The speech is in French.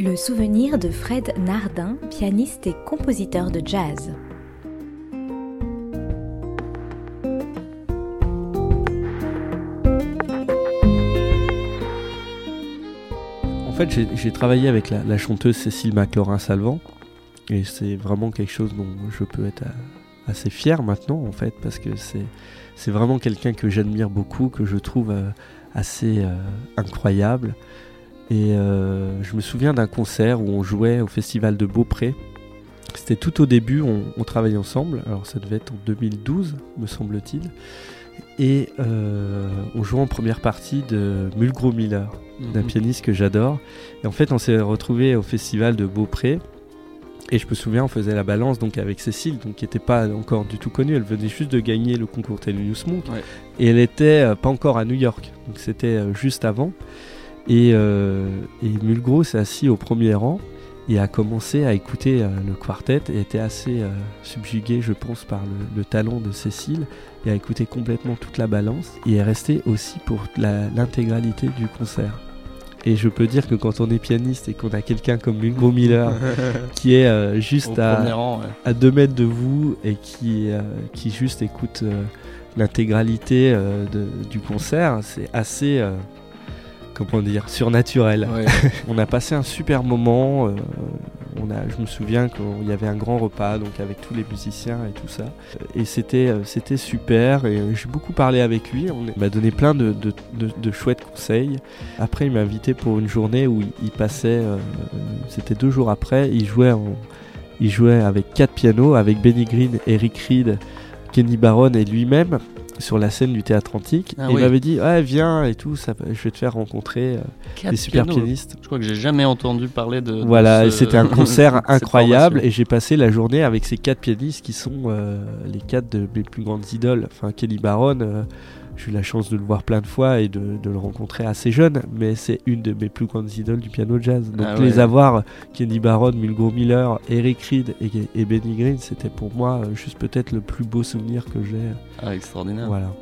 Le souvenir de Fred Nardin, pianiste et compositeur de jazz. En fait, j'ai travaillé avec la, chanteuse Cécile McLaurin-Salvant, et c'est vraiment quelque chose dont je peux être assez fier maintenant, en fait, parce que c'est vraiment quelqu'un que j'admire beaucoup, que je trouve euh, assez euh, incroyable. Et euh, je me souviens d'un concert où on jouait au festival de Beaupré. C'était tout au début, on, travaillait ensemble. Alors ça devait être en 2012, me semble-t-il. Et euh, on jouait en première partie de Mulgrew Miller, d'un mhm. pianiste que j'adore. Et en fait, on s'est retrouvé au festival de Beaupré. Et je me souviens, on faisait la balance donc avec Cécile, donc qui n'était pas encore du tout connue. Elle venait juste de gagner le concours Thelonious Monk. Et elle n'était euh, pas encore à New York. Donc c'était juste avant. Et, euh, et Mulgrew s'est assis au premier rang et a commencé à écouter euh, le quartet et était assez euh, subjugué, je pense, par le, talent de Cécile et a écouté complètement toute la balance et est resté aussi pour l'intégralité du concert. Et je peux dire que quand on est pianiste et qu'on a quelqu'un comme Mulgrew Miller qui est juste à, à deux mètres de vous et qui, qui juste écoute l'intégralité du concert, c'est assez comment dire, surnaturel. on a passé un super moment. Euh, on a, je me souviens qu'il y avait un grand repas donc avec tous les musiciens et tout ça. Et c'était euh, c'était super. Et j'ai beaucoup parlé avec lui. On m'a donné plein de, de, chouettes conseils. Après, il m'a invité pour une journée où il, passait. Euh, c'était deux jours après. Il jouait il jouait avec quatre pianos, avec Benny Green, Eric Reed, Kenny Barron et lui-même sur la scène du théâtre antique. Ah et il m'avait dit ouais, viens et tout, ça, je vais te faire rencontrer euh, des super pianistes. Je crois que j'ai jamais entendu parler de. Voilà, c'était un concert incroyable et j'ai passé la journée avec ces quatre pianistes qui sont euh, les quatre de mes plus grandes idoles. Enfin, Kelly Baron. Euh, j'ai eu la chance de le voir plein de fois et de, le rencontrer assez jeune, mais c'est une de mes plus grandes idoles du piano jazz. Donc ah les avoir, Kenny Barron, Mulgrew Miller, Eric Reed et, Benny Green, c'était pour moi juste peut-être le plus beau souvenir que j'ai. Ah, extraordinaire. Voilà.